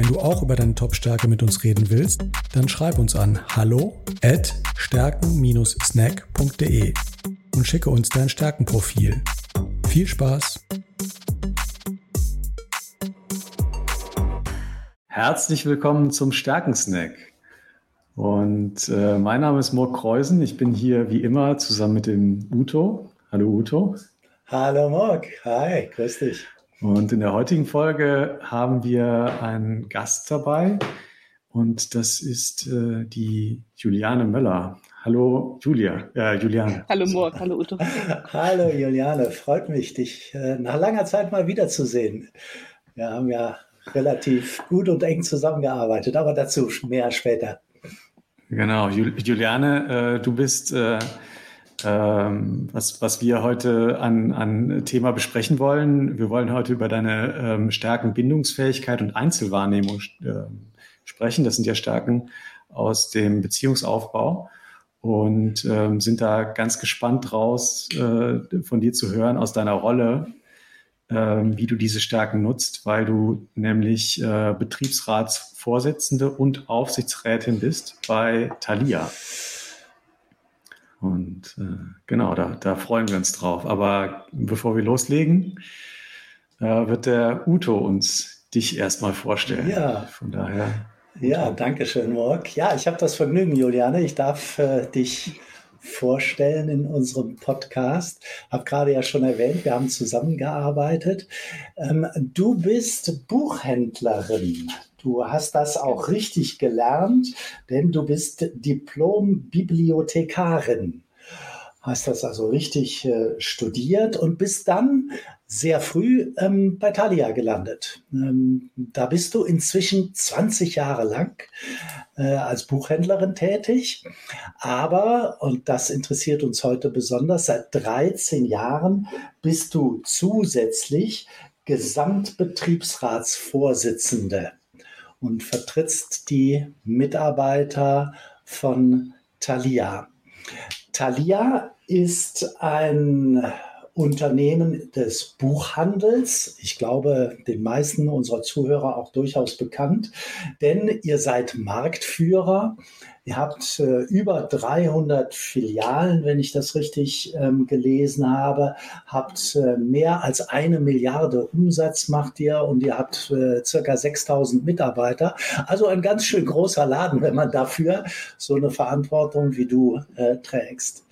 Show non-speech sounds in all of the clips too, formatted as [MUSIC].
Wenn du auch über deine Top-Stärke mit uns reden willst, dann schreib uns an hallo at stärken-snack.de und schicke uns dein Stärkenprofil. Viel Spaß! Herzlich willkommen zum Stärkensnack. Und äh, mein Name ist Mork Kreusen. Ich bin hier wie immer zusammen mit dem Uto. Hallo Uto. Hallo Mork. Hi, grüß dich. Und in der heutigen Folge haben wir einen Gast dabei und das ist äh, die Juliane Möller. Hallo Julia, äh, Juliane. Hallo Morg, hallo Uto. hallo Juliane, freut mich, dich äh, nach langer Zeit mal wiederzusehen. Wir haben ja relativ gut und eng zusammengearbeitet, aber dazu mehr später. Genau, Juliane, äh, du bist äh, ähm, was, was wir heute an, an Thema besprechen wollen. Wir wollen heute über deine ähm, Stärken Bindungsfähigkeit und Einzelwahrnehmung äh, sprechen. Das sind ja Stärken aus dem Beziehungsaufbau und ähm, sind da ganz gespannt draus, äh, von dir zu hören, aus deiner Rolle, äh, wie du diese Stärken nutzt, weil du nämlich äh, Betriebsratsvorsitzende und Aufsichtsrätin bist bei Thalia. Und äh, genau, da, da freuen wir uns drauf. Aber bevor wir loslegen, äh, wird der Uto uns dich erstmal vorstellen. Ja. Von daher. Ja, danke schön, Morg. Ja, ich habe das Vergnügen, Juliane. Ich darf äh, dich vorstellen in unserem Podcast. Habe gerade ja schon erwähnt, wir haben zusammengearbeitet. Ähm, du bist Buchhändlerin. Du hast das auch richtig gelernt, denn du bist Diplom-Bibliothekarin. Hast das also richtig äh, studiert und bist dann sehr früh ähm, bei Thalia gelandet. Ähm, da bist du inzwischen 20 Jahre lang äh, als Buchhändlerin tätig. Aber, und das interessiert uns heute besonders, seit 13 Jahren bist du zusätzlich Gesamtbetriebsratsvorsitzende und vertrittst die Mitarbeiter von Thalia. Thalia ist ein Unternehmen des Buchhandels. Ich glaube, den meisten unserer Zuhörer auch durchaus bekannt, denn ihr seid Marktführer Ihr habt äh, über 300 Filialen, wenn ich das richtig ähm, gelesen habe, habt äh, mehr als eine Milliarde Umsatz macht ihr und ihr habt äh, circa 6000 Mitarbeiter. Also ein ganz schön großer Laden, wenn man dafür so eine Verantwortung wie du äh, trägst.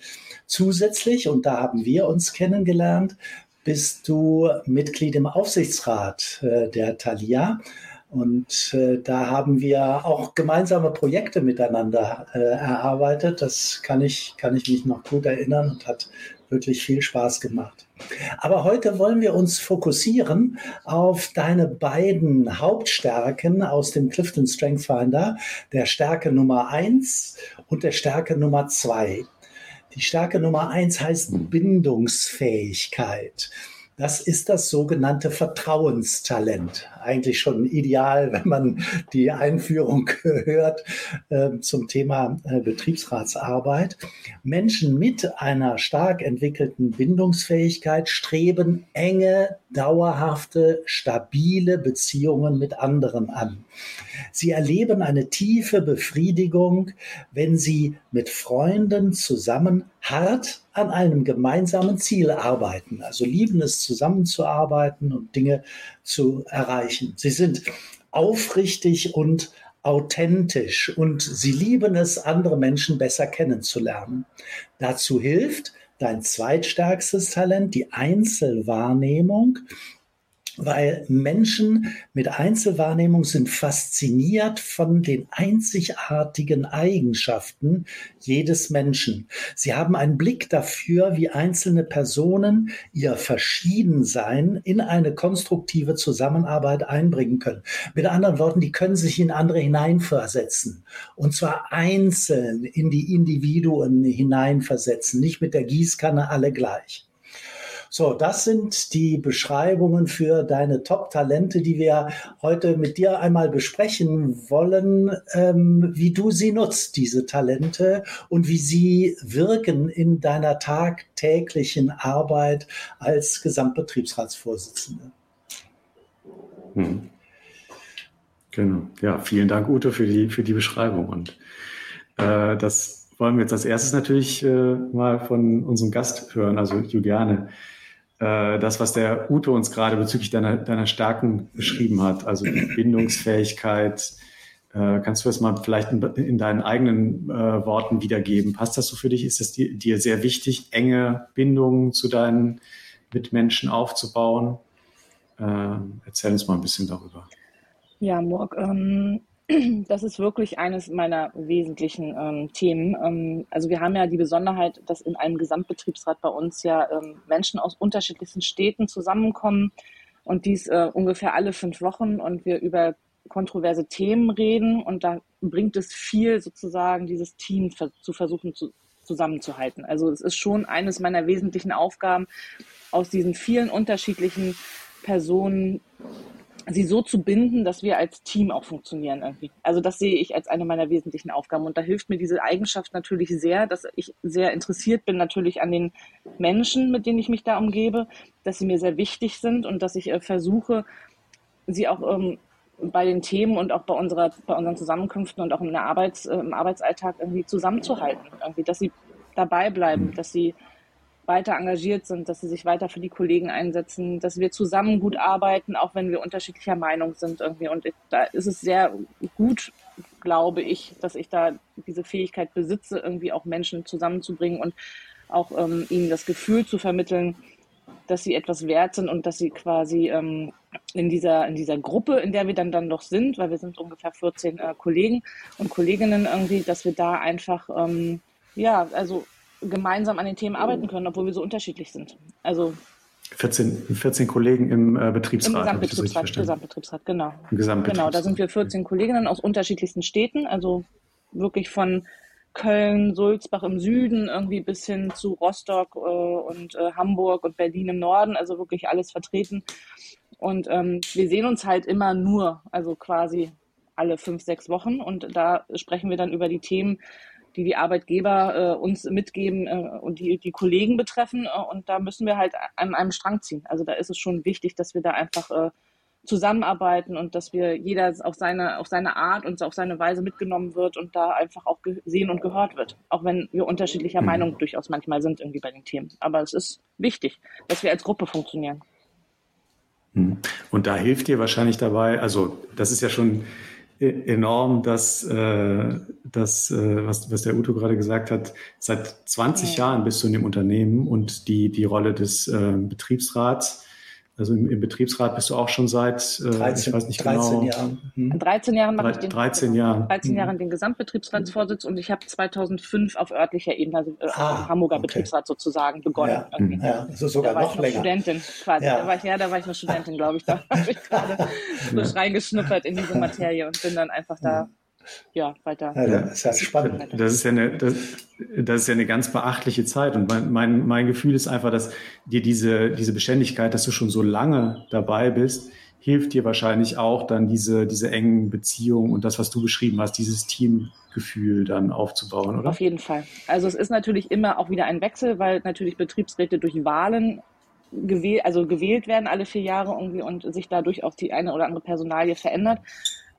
Zusätzlich, und da haben wir uns kennengelernt, bist du Mitglied im Aufsichtsrat äh, der Thalia. Und äh, da haben wir auch gemeinsame Projekte miteinander äh, erarbeitet. Das kann ich, kann ich mich noch gut erinnern und hat wirklich viel Spaß gemacht. Aber heute wollen wir uns fokussieren auf deine beiden Hauptstärken aus dem Clifton Strength Finder, der Stärke Nummer eins und der Stärke Nummer zwei. Die Stärke Nummer eins heißt Bindungsfähigkeit. Das ist das sogenannte Vertrauenstalent. Eigentlich schon ideal, [LAUGHS] wenn man die Einführung [LAUGHS] hört äh, zum Thema äh, Betriebsratsarbeit. Menschen mit einer stark entwickelten Bindungsfähigkeit streben enge, dauerhafte, stabile Beziehungen mit anderen an. Sie erleben eine tiefe Befriedigung, wenn sie mit Freunden zusammen hart an einem gemeinsamen Ziel arbeiten. Also lieben es zusammenzuarbeiten und Dinge zu erreichen. Sie sind aufrichtig und authentisch und sie lieben es, andere Menschen besser kennenzulernen. Dazu hilft dein zweitstärkstes Talent, die Einzelwahrnehmung. Weil Menschen mit Einzelwahrnehmung sind fasziniert von den einzigartigen Eigenschaften jedes Menschen. Sie haben einen Blick dafür, wie einzelne Personen ihr Verschiedensein in eine konstruktive Zusammenarbeit einbringen können. Mit anderen Worten, die können sich in andere hineinversetzen. Und zwar einzeln in die Individuen hineinversetzen, nicht mit der Gießkanne alle gleich. So, das sind die Beschreibungen für deine Top-Talente, die wir heute mit dir einmal besprechen wollen, ähm, wie du sie nutzt, diese Talente und wie sie wirken in deiner tagtäglichen Arbeit als Gesamtbetriebsratsvorsitzende. Hm. Genau. Ja, vielen Dank, Ute, für die, für die Beschreibung. Und äh, das wollen wir jetzt als erstes natürlich äh, mal von unserem Gast hören, also Juliane äh, das, was der Ute uns gerade bezüglich deiner, deiner Stärken beschrieben hat, also die Bindungsfähigkeit. Äh, kannst du das mal vielleicht in, in deinen eigenen äh, Worten wiedergeben? Passt das so für dich? Ist es dir, dir sehr wichtig, enge Bindungen zu deinen Mitmenschen aufzubauen? Äh, erzähl uns mal ein bisschen darüber. Ja, Morg, ähm, das ist wirklich eines meiner wesentlichen ähm, Themen. Ähm, also wir haben ja die Besonderheit, dass in einem Gesamtbetriebsrat bei uns ja ähm, Menschen aus unterschiedlichsten Städten zusammenkommen und dies äh, ungefähr alle fünf Wochen und wir über kontroverse Themen reden und da bringt es viel sozusagen dieses Team zu versuchen zu, zusammenzuhalten. Also es ist schon eines meiner wesentlichen Aufgaben, aus diesen vielen unterschiedlichen Personen sie so zu binden, dass wir als Team auch funktionieren irgendwie. Also das sehe ich als eine meiner wesentlichen Aufgaben. Und da hilft mir diese Eigenschaft natürlich sehr, dass ich sehr interessiert bin natürlich an den Menschen, mit denen ich mich da umgebe, dass sie mir sehr wichtig sind und dass ich äh, versuche, sie auch ähm, bei den Themen und auch bei unserer, bei unseren Zusammenkünften und auch in der Arbeits, äh, im Arbeitsalltag irgendwie zusammenzuhalten. Irgendwie, dass sie dabei bleiben, dass sie weiter engagiert sind, dass sie sich weiter für die Kollegen einsetzen, dass wir zusammen gut arbeiten, auch wenn wir unterschiedlicher Meinung sind irgendwie. Und da ist es sehr gut, glaube ich, dass ich da diese Fähigkeit besitze, irgendwie auch Menschen zusammenzubringen und auch ähm, ihnen das Gefühl zu vermitteln, dass sie etwas wert sind und dass sie quasi ähm, in dieser in dieser Gruppe, in der wir dann dann doch sind, weil wir sind ungefähr 14 äh, Kollegen und Kolleginnen irgendwie, dass wir da einfach ähm, ja also gemeinsam an den Themen arbeiten können, obwohl wir so unterschiedlich sind. Also 14, 14 Kollegen im äh, Betriebsrat. Im Gesamtbetriebsrat, Gesamtbetriebsrat, genau. Im Gesamtbetriebsrat. Genau, da sind wir 14 Kolleginnen aus unterschiedlichsten Städten, also wirklich von Köln, Sulzbach im Süden irgendwie bis hin zu Rostock äh, und äh, Hamburg und Berlin im Norden, also wirklich alles vertreten. Und ähm, wir sehen uns halt immer nur, also quasi alle fünf, sechs Wochen und da sprechen wir dann über die Themen, die die Arbeitgeber äh, uns mitgeben äh, und die die Kollegen betreffen. Äh, und da müssen wir halt an einem Strang ziehen. Also da ist es schon wichtig, dass wir da einfach äh, zusammenarbeiten und dass wir jeder auf seine, auf seine Art und auf seine Weise mitgenommen wird und da einfach auch gesehen und gehört wird. Auch wenn wir unterschiedlicher mhm. Meinung durchaus manchmal sind irgendwie bei den Themen. Aber es ist wichtig, dass wir als Gruppe funktionieren. Mhm. Und da hilft dir wahrscheinlich dabei, also das ist ja schon enorm, dass, äh, dass äh, was, was der Uto gerade gesagt hat, seit 20 ja. Jahren bist du in dem Unternehmen und die, die Rolle des äh, Betriebsrats also im, im, Betriebsrat bist du auch schon seit, äh, 13, ich weiß nicht 13 genau. Jahren. Hm. 13 Jahren mache ich den, 13 Jahren. 13 Jahren den Gesamtbetriebsratsvorsitz und ich habe 2005 auf örtlicher Ebene, also äh, ah, Hamburger okay. Betriebsrat sozusagen begonnen. Ja, ja also sogar da noch länger. Studentin quasi. Ja. Da war ich, ja, da war ich noch Studentin, glaube ich. Da habe ich gerade frisch reingeschnuppert in diese Materie und bin dann einfach da ja, weiter. Ja, das ist ja spannend. Das ist ja eine, das, das, ist ja eine ganz beachtliche Zeit. Und mein, mein, mein Gefühl ist einfach, dass dir diese, diese Beständigkeit, dass du schon so lange dabei bist, hilft dir wahrscheinlich auch dann diese, diese engen Beziehungen und das, was du beschrieben hast, dieses Teamgefühl dann aufzubauen, oder? Auf jeden Fall. Also es ist natürlich immer auch wieder ein Wechsel, weil natürlich Betriebsräte durch Wahlen gewählt, also gewählt werden alle vier Jahre irgendwie und sich dadurch auch die eine oder andere Personalie verändert.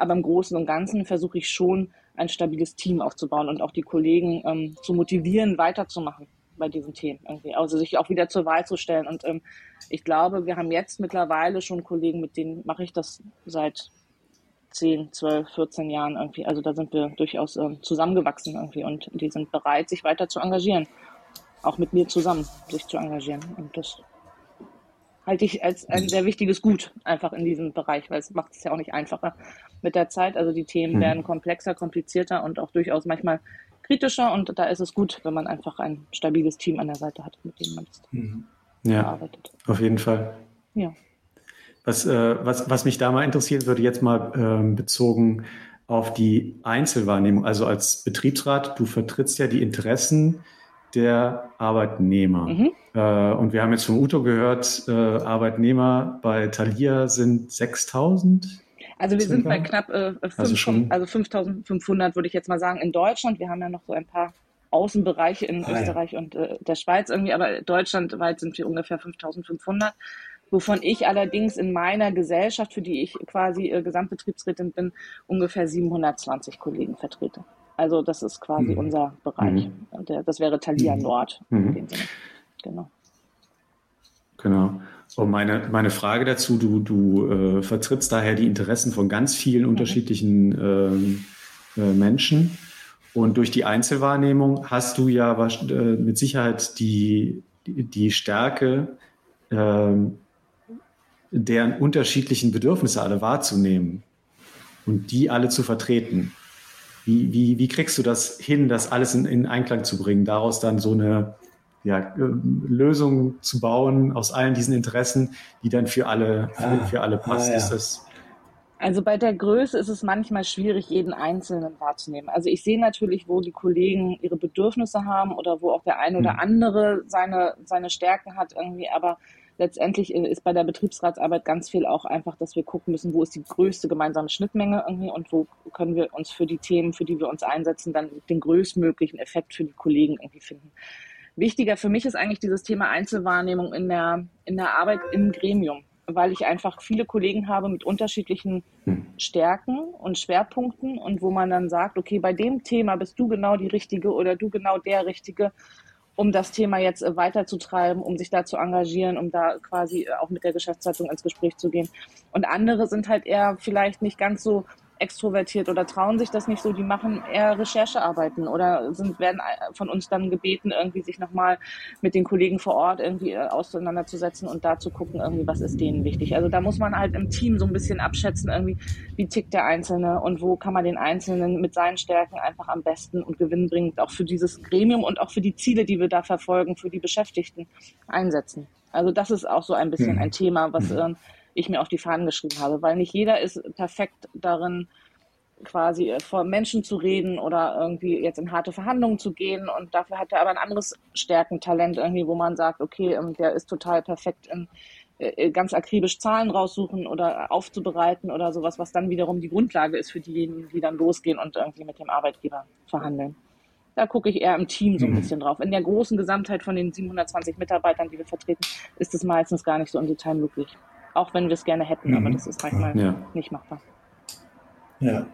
Aber im Großen und Ganzen versuche ich schon, ein stabiles Team aufzubauen und auch die Kollegen ähm, zu motivieren, weiterzumachen bei diesen Themen irgendwie. Also sich auch wieder zur Wahl zu stellen. Und ähm, ich glaube, wir haben jetzt mittlerweile schon Kollegen, mit denen mache ich das seit 10, 12, 14 Jahren irgendwie. Also da sind wir durchaus ähm, zusammengewachsen irgendwie und die sind bereit, sich weiter zu engagieren. Auch mit mir zusammen sich zu engagieren. Und das halte ich als ein sehr wichtiges Gut einfach in diesem Bereich, weil es macht es ja auch nicht einfacher mit der Zeit. Also die Themen mhm. werden komplexer, komplizierter und auch durchaus manchmal kritischer und da ist es gut, wenn man einfach ein stabiles Team an der Seite hat, mit dem man mhm. ja, arbeitet. Auf jeden Fall. Ja. Was, äh, was, was mich da mal interessieren würde, jetzt mal ähm, bezogen auf die Einzelwahrnehmung, also als Betriebsrat, du vertrittst ja die Interessen der Arbeitnehmer. Mhm. Äh, und wir haben jetzt von Uto gehört, äh, Arbeitnehmer bei Thalia sind 6000. Also wir sind bei knapp äh, 5, also, schon, also 5500 würde ich jetzt mal sagen in Deutschland. Wir haben ja noch so ein paar Außenbereiche in ah, Österreich ja. und äh, der Schweiz irgendwie, aber deutschlandweit sind wir ungefähr 5500 wovon ich allerdings in meiner Gesellschaft, für die ich quasi äh, Gesamtbetriebsrätin bin, ungefähr 720 Kollegen vertrete. Also das ist quasi mhm. unser Bereich. Mhm. Der, das wäre Thalia mhm. Nord in mhm. dem Sinne. Genau. Genau. Und meine, meine Frage dazu, du, du äh, vertrittst daher die Interessen von ganz vielen mhm. unterschiedlichen ähm, äh, Menschen. Und durch die Einzelwahrnehmung hast du ja äh, mit Sicherheit die, die, die Stärke, ähm, deren unterschiedlichen Bedürfnisse alle wahrzunehmen und die alle zu vertreten. Wie, wie, wie kriegst du das hin, das alles in, in Einklang zu bringen, daraus dann so eine ja, äh, Lösung zu bauen aus allen diesen Interessen, die dann für alle, für, ah, für alle passt? Ah, ja. Ist das also bei der Größe ist es manchmal schwierig, jeden Einzelnen wahrzunehmen. Also ich sehe natürlich, wo die Kollegen ihre Bedürfnisse haben oder wo auch der eine oder hm. andere seine, seine Stärken hat irgendwie, aber letztendlich ist bei der Betriebsratsarbeit ganz viel auch einfach, dass wir gucken müssen, wo ist die größte gemeinsame Schnittmenge irgendwie und wo können wir uns für die Themen, für die wir uns einsetzen, dann den größtmöglichen Effekt für die Kollegen irgendwie finden. Wichtiger für mich ist eigentlich dieses Thema Einzelwahrnehmung in der, in der Arbeit im Gremium, weil ich einfach viele Kollegen habe mit unterschiedlichen Stärken und Schwerpunkten und wo man dann sagt, okay, bei dem Thema bist du genau die Richtige oder du genau der Richtige um das Thema jetzt äh, weiterzutreiben, um sich da zu engagieren, um da quasi äh, auch mit der Geschäftsleitung ins Gespräch zu gehen. Und andere sind halt eher vielleicht nicht ganz so extrovertiert oder trauen sich das nicht so, die machen eher Recherchearbeiten oder sind, werden von uns dann gebeten, irgendwie sich nochmal mit den Kollegen vor Ort irgendwie äh, auseinanderzusetzen und da zu gucken, irgendwie, was ist denen wichtig. Also da muss man halt im Team so ein bisschen abschätzen, irgendwie, wie tickt der Einzelne und wo kann man den Einzelnen mit seinen Stärken einfach am besten und gewinnbringend auch für dieses Gremium und auch für die Ziele, die wir da verfolgen, für die Beschäftigten einsetzen. Also das ist auch so ein bisschen mhm. ein Thema, was äh, ich mir auf die Fahnen geschrieben habe, weil nicht jeder ist perfekt darin, quasi äh, vor Menschen zu reden oder irgendwie jetzt in harte Verhandlungen zu gehen. Und dafür hat er aber ein anderes Stärkentalent irgendwie, wo man sagt, okay, ähm, der ist total perfekt in äh, äh, ganz akribisch Zahlen raussuchen oder aufzubereiten oder sowas, was dann wiederum die Grundlage ist für diejenigen, die dann losgehen und irgendwie mit dem Arbeitgeber verhandeln. Da gucke ich eher im Team so ein mhm. bisschen drauf. In der großen Gesamtheit von den 720 Mitarbeitern, die wir vertreten, ist es meistens gar nicht so im Detail möglich. Auch wenn wir es gerne hätten, mhm. aber das ist manchmal ja. nicht machbar. Ja.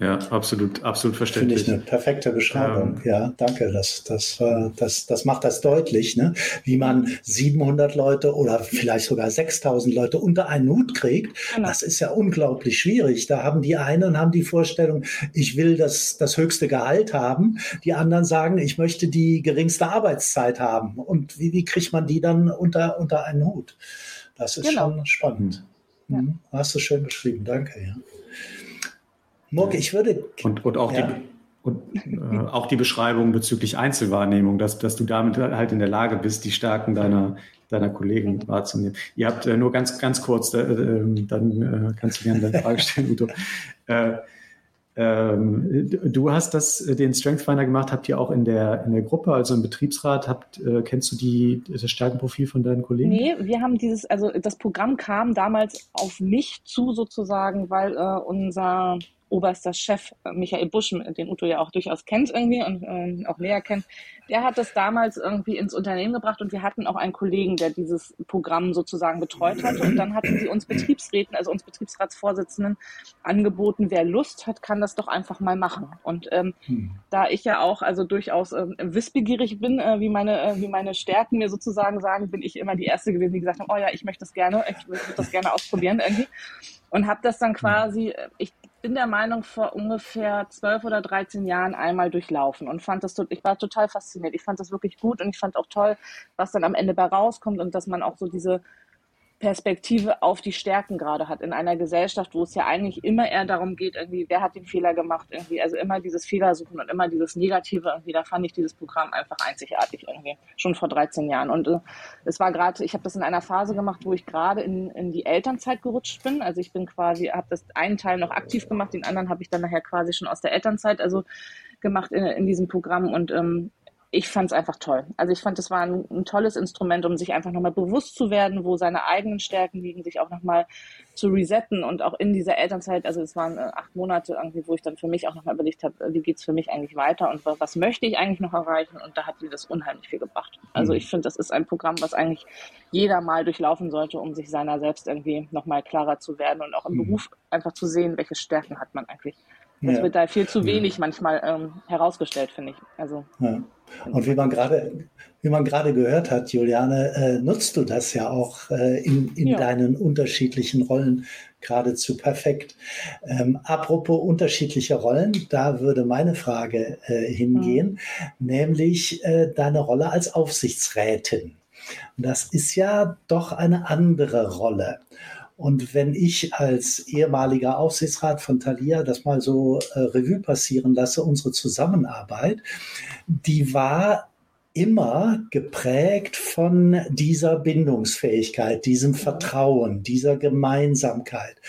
Ja, absolut, absolut verständlich. Finde ich eine perfekte Beschreibung. Ähm, ja, danke. Das, das, das, das macht das deutlich, ne? wie man 700 Leute oder vielleicht sogar 6000 Leute unter einen Hut kriegt. Genau. Das ist ja unglaublich schwierig. Da haben die einen haben die Vorstellung, ich will das, das höchste Gehalt haben. Die anderen sagen, ich möchte die geringste Arbeitszeit haben. Und wie, wie kriegt man die dann unter, unter einen Hut? Das ist genau. schon spannend. Ja. Hm, hast du schön beschrieben, danke. Ja. Murke, ich würde. Und, und auch ja. die. Und äh, auch die Beschreibung bezüglich Einzelwahrnehmung, dass, dass du damit halt in der Lage bist, die Stärken deiner, deiner Kollegen wahrzunehmen. Ihr habt äh, nur ganz, ganz kurz, äh, ähm, dann äh, kannst du gerne deine Frage stellen, Udo. [LAUGHS] Äh, ähm, du hast das, äh, den Strength Finder gemacht, habt ihr auch in der, in der Gruppe, also im Betriebsrat, habt, äh, kennst du die, das Stärkenprofil von deinen Kollegen? Nee, wir haben dieses, also das Programm kam damals auf mich zu sozusagen, weil äh, unser oberster Chef äh, Michael Busch, den Uto ja auch durchaus kennt irgendwie und ähm, auch näher kennt, der hat das damals irgendwie ins Unternehmen gebracht und wir hatten auch einen Kollegen, der dieses Programm sozusagen betreut hat und dann hatten sie uns Betriebsräten, also uns Betriebsratsvorsitzenden angeboten, wer Lust hat, kann das doch einfach mal machen. Und ähm, hm. da ich ja auch also durchaus ähm, wissbegierig bin, äh, wie meine äh, wie meine Stärken mir sozusagen sagen, bin ich immer die erste gewesen, die gesagt hat, oh ja, ich möchte das gerne, ich würde das gerne ausprobieren irgendwie und habe das dann quasi, äh, ich bin der Meinung, vor ungefähr zwölf oder dreizehn Jahren einmal durchlaufen und fand das, ich war total fasziniert. Ich fand das wirklich gut und ich fand auch toll, was dann am Ende bei rauskommt und dass man auch so diese Perspektive auf die Stärken gerade hat in einer Gesellschaft, wo es ja eigentlich immer eher darum geht, irgendwie, wer hat den Fehler gemacht, irgendwie, also immer dieses Fehlersuchen und immer dieses Negative irgendwie, da fand ich dieses Programm einfach einzigartig irgendwie, schon vor 13 Jahren. Und äh, es war gerade, ich habe das in einer Phase gemacht, wo ich gerade in, in die Elternzeit gerutscht bin. Also ich bin quasi, habe das einen Teil noch aktiv gemacht, den anderen habe ich dann nachher quasi schon aus der Elternzeit also gemacht in, in diesem Programm und ähm, ich fand es einfach toll. Also ich fand, es war ein, ein, tolles Instrument, um sich einfach nochmal bewusst zu werden, wo seine eigenen Stärken liegen, sich auch nochmal zu resetten und auch in dieser Elternzeit, also es waren äh, acht Monate irgendwie, wo ich dann für mich auch nochmal überlegt habe, wie geht's für mich eigentlich weiter und was möchte ich eigentlich noch erreichen und da hat mir das unheimlich viel gebracht. Also mhm. ich finde, das ist ein Programm, was eigentlich jeder mal durchlaufen sollte, um sich seiner selbst irgendwie nochmal klarer zu werden und auch im mhm. Beruf einfach zu sehen, welche Stärken hat man eigentlich. Das ja. wird da viel zu wenig manchmal ähm, herausgestellt, finde ich. Also. Ja. Und wie man gerade, wie man gerade gehört hat, Juliane, äh, nutzt du das ja auch äh, in, in ja. deinen unterschiedlichen Rollen geradezu perfekt. Ähm, apropos unterschiedliche Rollen, da würde meine Frage äh, hingehen, mhm. nämlich äh, deine Rolle als Aufsichtsrätin. das ist ja doch eine andere Rolle. Und wenn ich als ehemaliger Aufsichtsrat von Thalia das mal so äh, Revue passieren lasse, unsere Zusammenarbeit, die war immer geprägt von dieser Bindungsfähigkeit, diesem Vertrauen, dieser Gemeinsamkeit.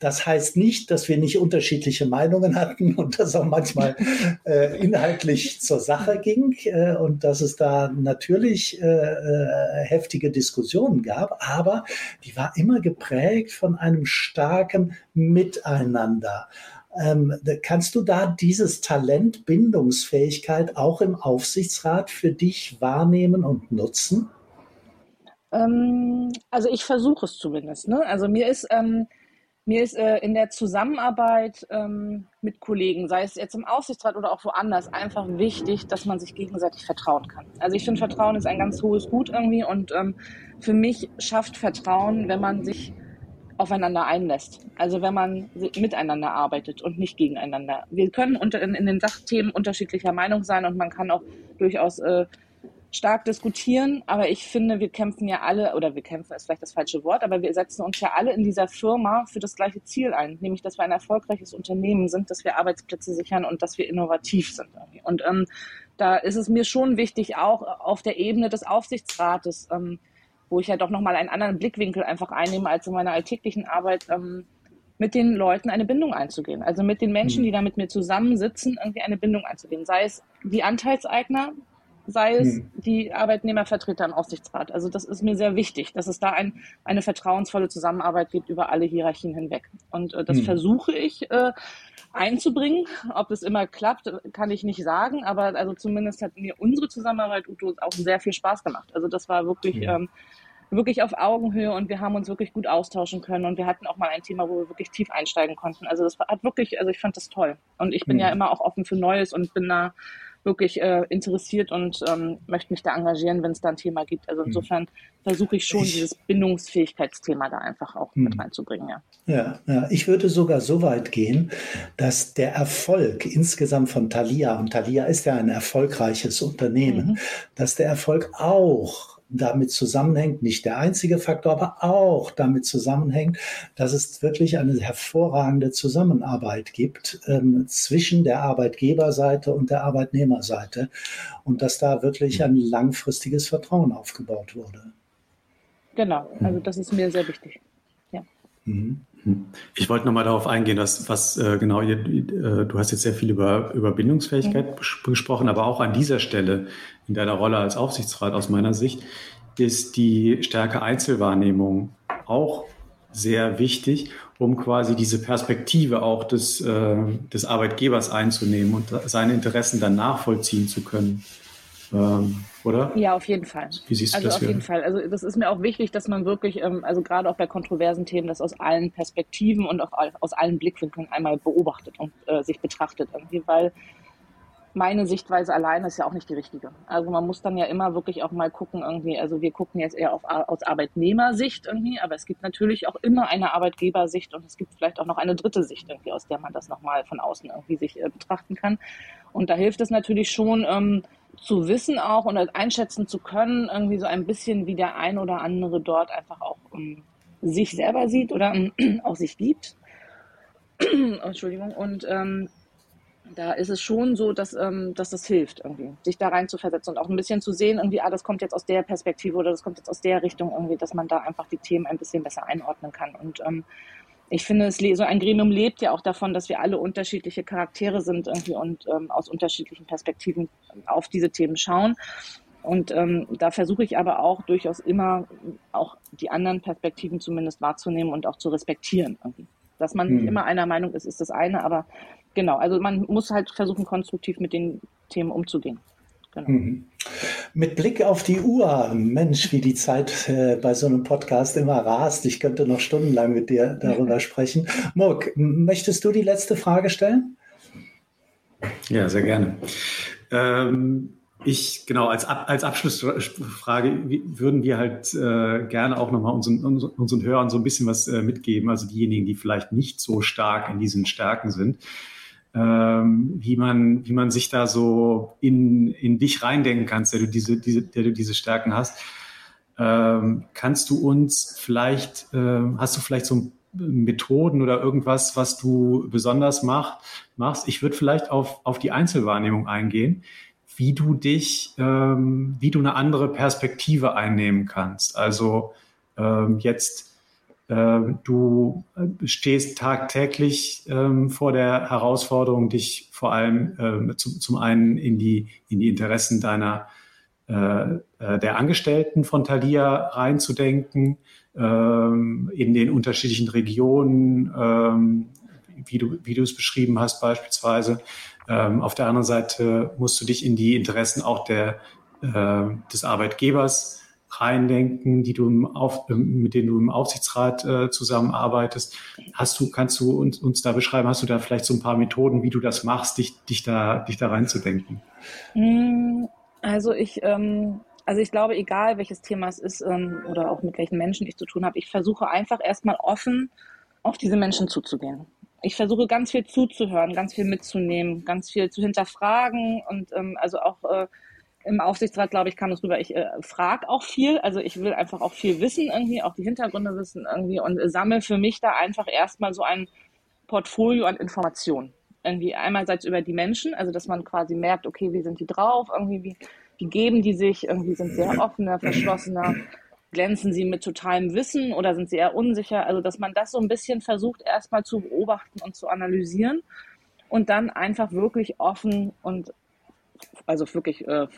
Das heißt nicht, dass wir nicht unterschiedliche Meinungen hatten [LAUGHS] und dass auch manchmal äh, inhaltlich zur Sache ging äh, und dass es da natürlich äh, äh, heftige Diskussionen gab, aber die war immer geprägt von einem starken Miteinander. Ähm, kannst du da dieses Talent, Bindungsfähigkeit auch im Aufsichtsrat für dich wahrnehmen und nutzen? Ähm, also ich versuche es zumindest. Ne? Also mir ist, ähm, mir ist äh, in der Zusammenarbeit ähm, mit Kollegen, sei es jetzt im Aufsichtsrat oder auch woanders, einfach wichtig, dass man sich gegenseitig vertrauen kann. Also ich finde, Vertrauen ist ein ganz hohes Gut irgendwie und ähm, für mich schafft Vertrauen, wenn man sich aufeinander einlässt. Also wenn man miteinander arbeitet und nicht gegeneinander. Wir können in, den Sachthemen unterschiedlicher Meinung sein und man kann auch durchaus äh, stark diskutieren, aber ich finde, wir kämpfen ja alle, oder wir kämpfen ist vielleicht das falsche Wort, aber wir setzen uns ja alle in dieser Firma für das gleiche Ziel ein, nämlich, dass wir ein erfolgreiches Unternehmen sind, dass wir Arbeitsplätze sichern und dass wir innovativ sind. Und ähm, da ist es mir schon wichtig, auch auf der Ebene des Aufsichtsrates ähm, wo ich ja doch nochmal einen anderen Blickwinkel einfach einnehme als in meiner alltäglichen Arbeit, ähm, mit den Leuten eine Bindung einzugehen. Also mit den Menschen, mhm. die da mit mir zusammensitzen, irgendwie eine Bindung einzugehen. Sei es die Anteilseigner, sei es mhm. die Arbeitnehmervertreter im Aufsichtsrat. Also das ist mir sehr wichtig, dass es da ein, eine vertrauensvolle Zusammenarbeit gibt über alle Hierarchien hinweg. Und äh, das mhm. versuche ich äh, einzubringen. Ob das immer klappt, kann ich nicht sagen, aber also zumindest hat mir unsere Zusammenarbeit Uto auch sehr viel Spaß gemacht. Also das war wirklich ja. ähm, wirklich auf Augenhöhe und wir haben uns wirklich gut austauschen können und wir hatten auch mal ein Thema, wo wir wirklich tief einsteigen konnten. Also das hat wirklich, also ich fand das toll und ich bin mhm. ja immer auch offen für Neues und bin da wirklich äh, interessiert und ähm, möchte mich da engagieren, wenn es da ein Thema gibt. Also hm. insofern versuche ich schon, ich, dieses Bindungsfähigkeitsthema da einfach auch mit hm. reinzubringen. Ja. ja. Ja, ich würde sogar so weit gehen, dass der Erfolg insgesamt von Thalia, und Thalia ist ja ein erfolgreiches Unternehmen, mhm. dass der Erfolg auch damit zusammenhängt, nicht der einzige Faktor, aber auch damit zusammenhängt, dass es wirklich eine hervorragende Zusammenarbeit gibt ähm, zwischen der Arbeitgeberseite und der Arbeitnehmerseite und dass da wirklich ein langfristiges Vertrauen aufgebaut wurde. Genau, also das ist mir sehr wichtig. Ja. Mhm. Ich wollte nochmal darauf eingehen, dass was äh, genau, ihr, äh, du hast jetzt sehr viel über, über Bindungsfähigkeit mhm. gesprochen, aber auch an dieser Stelle in deiner Rolle als Aufsichtsrat aus meiner Sicht ist die Stärke Einzelwahrnehmung auch sehr wichtig, um quasi diese Perspektive auch des, äh, des Arbeitgebers einzunehmen und seine Interessen dann nachvollziehen zu können. Ähm, oder? Ja, auf jeden Fall. Wie siehst du also das? Auf jeden Fall. Also das ist mir auch wichtig, dass man wirklich, ähm, also gerade auch bei kontroversen Themen, das aus allen Perspektiven und auch aus allen Blickwinkeln einmal beobachtet und äh, sich betrachtet irgendwie, weil meine Sichtweise alleine ist ja auch nicht die richtige. Also man muss dann ja immer wirklich auch mal gucken irgendwie, also wir gucken jetzt eher auf, aus Arbeitnehmersicht irgendwie, aber es gibt natürlich auch immer eine Arbeitgebersicht und es gibt vielleicht auch noch eine dritte Sicht irgendwie, aus der man das nochmal von außen irgendwie sich äh, betrachten kann. Und da hilft es natürlich schon, ähm, zu wissen auch und einschätzen zu können, irgendwie so ein bisschen, wie der ein oder andere dort einfach auch um, ähm, sich selber sieht oder [CLEARS THROAT] auch sich liebt. [CLEARS THROAT] Entschuldigung. Und ähm, da ist es schon so, dass, ähm, dass das hilft, irgendwie, sich da rein zu versetzen und auch ein bisschen zu sehen, irgendwie, ah, das kommt jetzt aus der Perspektive oder das kommt jetzt aus der Richtung, irgendwie, dass man da einfach die Themen ein bisschen besser einordnen kann. Und ähm, ich finde, es, so ein Gremium lebt ja auch davon, dass wir alle unterschiedliche Charaktere sind irgendwie und ähm, aus unterschiedlichen Perspektiven auf diese Themen schauen. Und ähm, da versuche ich aber auch durchaus immer auch die anderen Perspektiven zumindest wahrzunehmen und auch zu respektieren. Irgendwie. Dass man hm. nicht immer einer Meinung ist, ist das eine, aber genau, also man muss halt versuchen, konstruktiv mit den Themen umzugehen. Genau. Mhm. Mit Blick auf die Uhr, Mensch, wie die Zeit äh, bei so einem Podcast immer rast. Ich könnte noch stundenlang mit dir darüber [LAUGHS] sprechen. Murk, möchtest du die letzte Frage stellen? Ja, sehr gerne. Ähm, ich, genau, als, Ab als Abschlussfrage würden wir halt äh, gerne auch nochmal unseren, unseren Hörern so ein bisschen was äh, mitgeben, also diejenigen, die vielleicht nicht so stark in diesen Stärken sind ähm, wie man, wie man sich da so in, in dich reindenken kannst, der du diese, diese, der du diese Stärken hast. Ähm, kannst du uns vielleicht, äh, hast du vielleicht so Methoden oder irgendwas, was du besonders macht, machst? Ich würde vielleicht auf, auf die Einzelwahrnehmung eingehen, wie du dich, ähm, wie du eine andere Perspektive einnehmen kannst. Also ähm, jetzt du äh, stehst tagtäglich ähm, vor der Herausforderung, dich vor allem ähm, zum, zum einen in die, in die Interessen deiner äh, äh, der Angestellten von Thalia reinzudenken, in den unterschiedlichen Regionen, wie du, wie du es beschrieben hast beispielsweise. auf der anderen Seite musst du dich in die Interessen auch der, des Arbeitgebers reindenken, die du im Auf, ähm, mit denen du im Aufsichtsrat äh, zusammenarbeitest. Hast du, kannst du uns, uns da beschreiben, hast du da vielleicht so ein paar Methoden, wie du das machst, dich, dich da, dich da reinzudenken? Mm, also ich, ähm, also ich glaube, egal welches Thema es ist ähm, oder auch mit welchen Menschen ich zu tun habe, ich versuche einfach erstmal offen auf diese Menschen zuzugehen. Ich versuche ganz viel zuzuhören, ganz viel mitzunehmen, ganz viel zu hinterfragen und ähm, also auch äh, im Aufsichtsrat, glaube ich, kam es rüber, ich äh, frage auch viel, also ich will einfach auch viel wissen irgendwie, auch die Hintergründe wissen irgendwie und sammle für mich da einfach erstmal so ein Portfolio an Informationen. Irgendwie einerseits über die Menschen, also dass man quasi merkt, okay, wie sind die drauf, irgendwie, wie, wie geben die sich, irgendwie sind sehr offener, verschlossener, glänzen sie mit totalem Wissen oder sind sie eher unsicher, also dass man das so ein bisschen versucht erstmal zu beobachten und zu analysieren und dann einfach wirklich offen und also wirklich äh,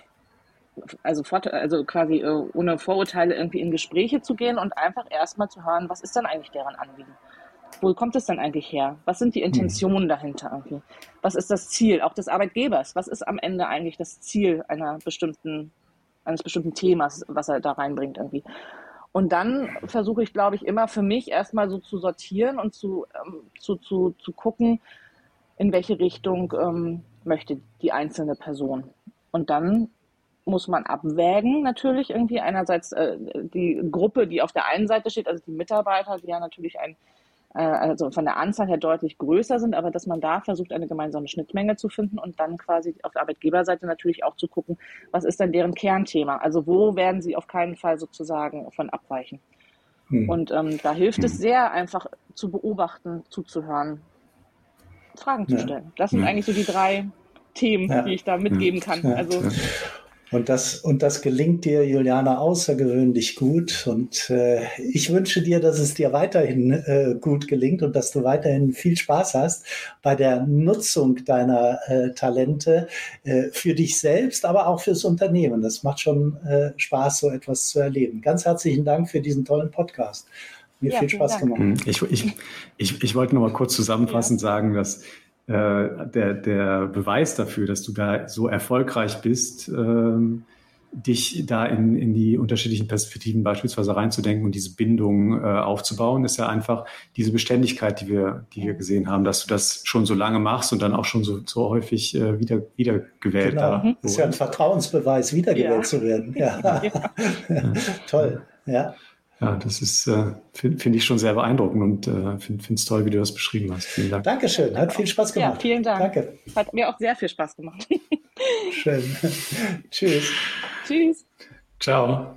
also, also quasi äh, ohne Vorurteile irgendwie in Gespräche zu gehen und einfach erstmal zu hören, was ist denn eigentlich deren Anliegen? Wo kommt es denn eigentlich her? Was sind die hm. Intentionen dahinter irgendwie? Was ist das Ziel auch des Arbeitgebers? Was ist am Ende eigentlich das Ziel einer bestimmten, eines bestimmten Themas, was er da reinbringt irgendwie? Und dann versuche ich, glaube ich, immer für mich erstmal so zu sortieren und zu, ähm, zu, zu, zu gucken, in welche Richtung ähm, möchte die einzelne Person. Und dann muss man abwägen natürlich irgendwie einerseits äh, die Gruppe, die auf der einen Seite steht, also die Mitarbeiter, die ja natürlich ein äh, also von der Anzahl her deutlich größer sind, aber dass man da versucht, eine gemeinsame Schnittmenge zu finden und dann quasi auf der Arbeitgeberseite natürlich auch zu gucken, was ist denn deren Kernthema? Also wo werden sie auf keinen Fall sozusagen von abweichen? Hm. Und ähm, da hilft hm. es sehr, einfach zu beobachten, zuzuhören, Fragen zu stellen. Das sind ja. eigentlich so die drei Themen, ja. die ich da mitgeben kann. Also und das, und das gelingt dir, Juliana, außergewöhnlich gut. Und äh, ich wünsche dir, dass es dir weiterhin äh, gut gelingt und dass du weiterhin viel Spaß hast bei der Nutzung deiner äh, Talente äh, für dich selbst, aber auch fürs Unternehmen. Das macht schon äh, Spaß, so etwas zu erleben. Ganz herzlichen Dank für diesen tollen Podcast. Mir ja, viel Spaß gemacht. Ich, ich, ich, ich wollte noch mal kurz zusammenfassend ja. sagen, dass äh, der, der Beweis dafür, dass du da so erfolgreich bist, ähm, dich da in, in die unterschiedlichen Perspektiven beispielsweise reinzudenken und diese Bindung äh, aufzubauen, ist ja einfach diese Beständigkeit, die wir, die wir gesehen haben, dass du das schon so lange machst und dann auch schon so, so häufig äh, wieder, wieder gewählt. Genau. Da, das ist ja ein Vertrauensbeweis, wiedergewählt ja. zu werden. Ja. [LAUGHS] ja. [LAUGHS] Toll. Ja. Ja, das ist, äh, finde find ich schon sehr beeindruckend und äh, finde es toll, wie du das beschrieben hast. Vielen Dank. Dankeschön, hat viel Spaß gemacht. Ja, vielen Dank. Danke. Hat mir auch sehr viel Spaß gemacht. Schön. [LAUGHS] Tschüss. Tschüss. Ciao.